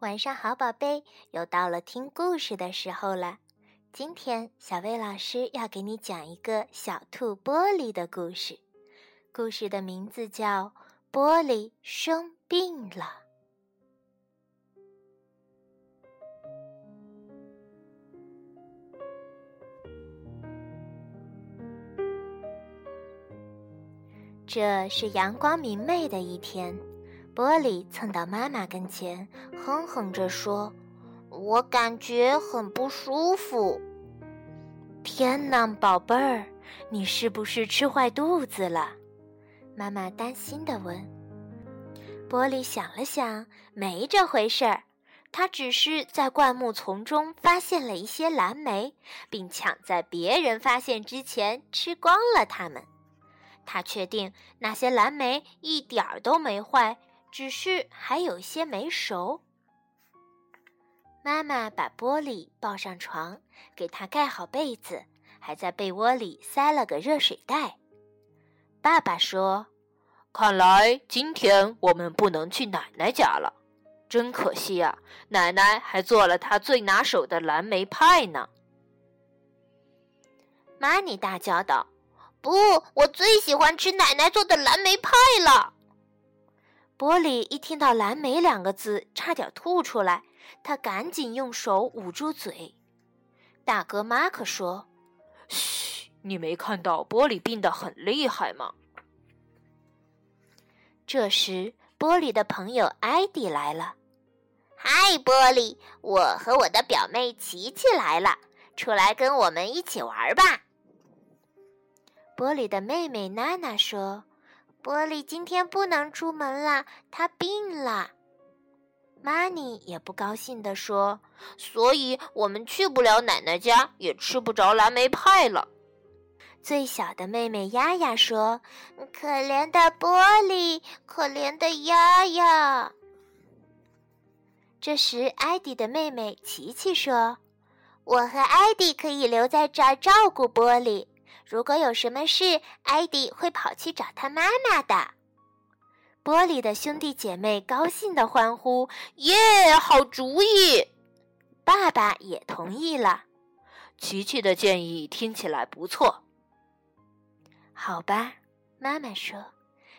晚上好，宝贝，又到了听故事的时候了。今天，小薇老师要给你讲一个小兔玻璃的故事。故事的名字叫《玻璃生病了》。这是阳光明媚的一天。玻璃蹭到妈妈跟前，哼哼着说：“我感觉很不舒服。”天呐，宝贝儿，你是不是吃坏肚子了？妈妈担心地问。玻璃想了想，没这回事儿，他只是在灌木丛中发现了一些蓝莓，并抢在别人发现之前吃光了它们。他确定那些蓝莓一点儿都没坏。只是还有些没熟。妈妈把玻璃抱上床，给他盖好被子，还在被窝里塞了个热水袋。爸爸说：“看来今天我们不能去奶奶家了，真可惜啊！奶奶还做了她最拿手的蓝莓派呢。”玛尼大叫道：“不，我最喜欢吃奶奶做的蓝莓派了。”玻璃一听到“蓝莓”两个字，差点吐出来。他赶紧用手捂住嘴。大哥马克说：“嘘，你没看到玻璃病得很厉害吗？”这时，玻璃的朋友艾迪来了。“嗨，玻璃，我和我的表妹琪琪来了，出来跟我们一起玩吧。”玻璃的妹妹娜娜说。玻璃今天不能出门了，他病了。玛尼也不高兴地说：“所以我们去不了奶奶家，也吃不着蓝莓派了。”最小的妹妹丫丫说：“可怜的玻璃，可怜的丫丫。”这时，艾迪的妹妹琪琪说：“我和艾迪可以留在这儿照顾玻璃。”如果有什么事，艾迪会跑去找他妈妈的。玻璃的兄弟姐妹高兴地欢呼：“耶，好主意！”爸爸也同意了。琪琪的建议听起来不错。好吧，妈妈说。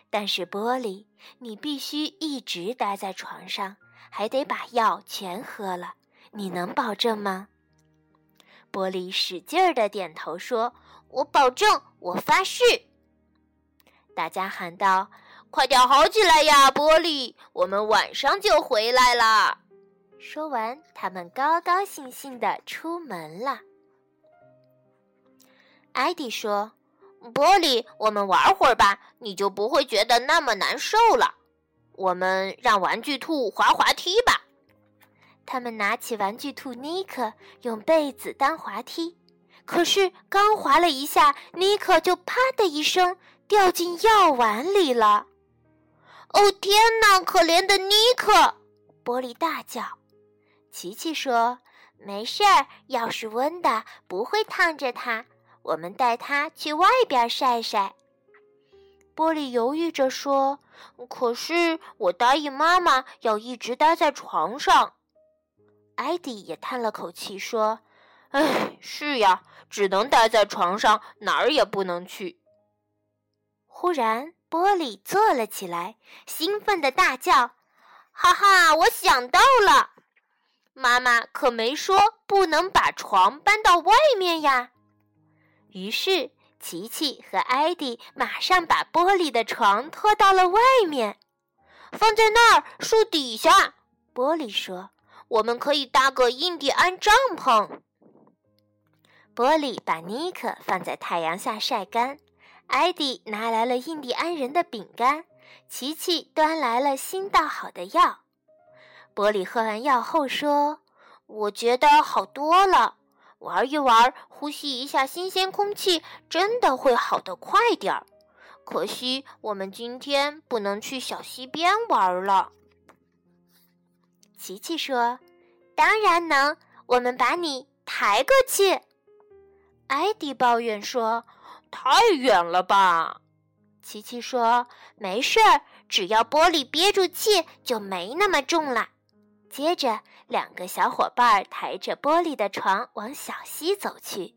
但是玻璃，你必须一直待在床上，还得把药全喝了。你能保证吗？玻璃使劲儿的点头说：“我保证，我发誓。”大家喊道：“快点好起来呀，玻璃！我们晚上就回来了。”说完，他们高高兴兴的出门了。艾迪说：“玻璃，我们玩会儿吧，你就不会觉得那么难受了。我们让玩具兔滑滑梯吧。”他们拿起玩具兔尼克，用被子当滑梯。可是刚滑了一下，尼克就啪的一声掉进药碗里了。哦天哪！可怜的尼克！玻璃大叫。琪琪说：“没事儿，药是温的，不会烫着它。我们带他去外边晒晒。”玻璃犹豫着说：“可是我答应妈妈要一直待在床上。”艾迪也叹了口气说：“哎，是呀，只能待在床上，哪儿也不能去。”忽然，玻璃坐了起来，兴奋地大叫：“哈哈，我想到了！妈妈可没说不能把床搬到外面呀！”于是，琪琪和艾迪马上把玻璃的床拖到了外面，放在那儿树底下。玻璃说。我们可以搭个印第安帐篷。玻璃把尼克放在太阳下晒干，艾迪拿来了印第安人的饼干，琪琪端来了新倒好的药。玻璃喝完药后说：“我觉得好多了，玩一玩，呼吸一下新鲜空气，真的会好得快点儿。可惜我们今天不能去小溪边玩了。”琪琪说：“当然能，我们把你抬过去。”艾迪抱怨说：“太远了吧？”琪琪说：“没事儿，只要玻璃憋住气，就没那么重了。”接着，两个小伙伴抬着玻璃的床往小溪走去。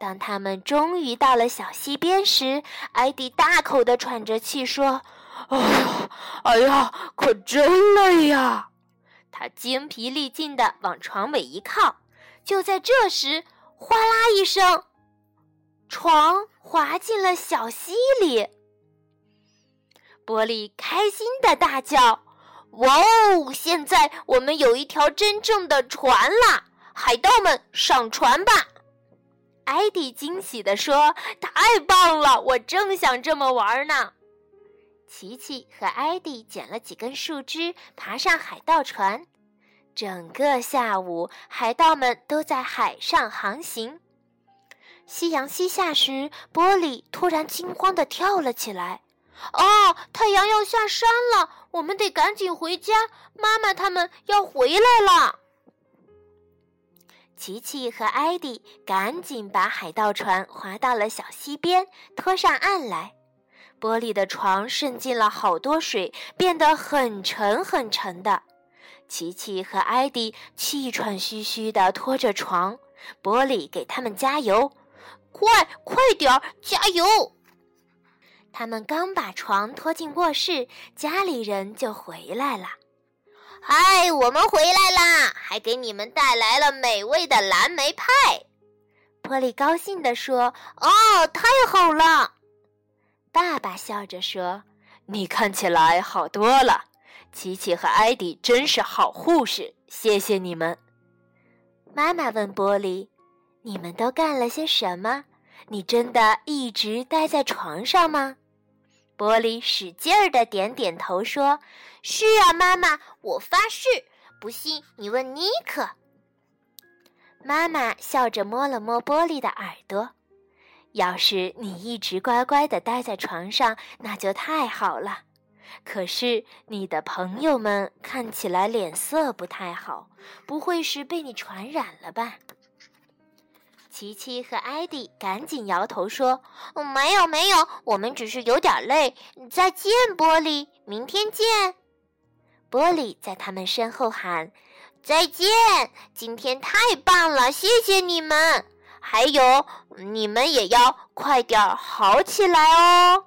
当他们终于到了小溪边时，艾迪大口地喘着气说：“哎呀，哎呀，可真累呀！”他精疲力尽地往床尾一靠。就在这时，哗啦一声，床滑进了小溪里。玻璃开心的大叫。哇哦！现在我们有一条真正的船啦！海盗们上船吧！艾迪惊喜地说：“太棒了！我正想这么玩呢。”琪琪和艾迪捡了几根树枝，爬上海盗船。整个下午，海盗们都在海上航行。夕阳西下时，玻璃突然惊慌地跳了起来。哦，太阳要下山了，我们得赶紧回家。妈妈他们要回来了。琪琪和艾迪赶紧把海盗船划到了小溪边，拖上岸来。玻璃的床渗进了好多水，变得很沉很沉的。琪琪和艾迪气喘吁吁地拖着床，玻璃给他们加油：“快，快点儿，加油！”他们刚把床拖进卧室，家里人就回来了。嗨，我们回来啦！还给你们带来了美味的蓝莓派。波利高兴地说：“哦，太好了！”爸爸笑着说：“你看起来好多了。琪琪和艾迪真是好护士，谢谢你们。”妈妈问波利：“你们都干了些什么？你真的一直待在床上吗？”玻璃使劲儿的点点头，说：“是啊，妈妈，我发誓。不信你问尼克。”妈妈笑着摸了摸玻璃的耳朵：“要是你一直乖乖的待在床上，那就太好了。可是你的朋友们看起来脸色不太好，不会是被你传染了吧？”琪琪和艾迪赶紧摇头说：“没有，没有，我们只是有点累。再见，玻璃，明天见。”玻璃在他们身后喊：“再见，今天太棒了，谢谢你们。还有，你们也要快点好起来哦。”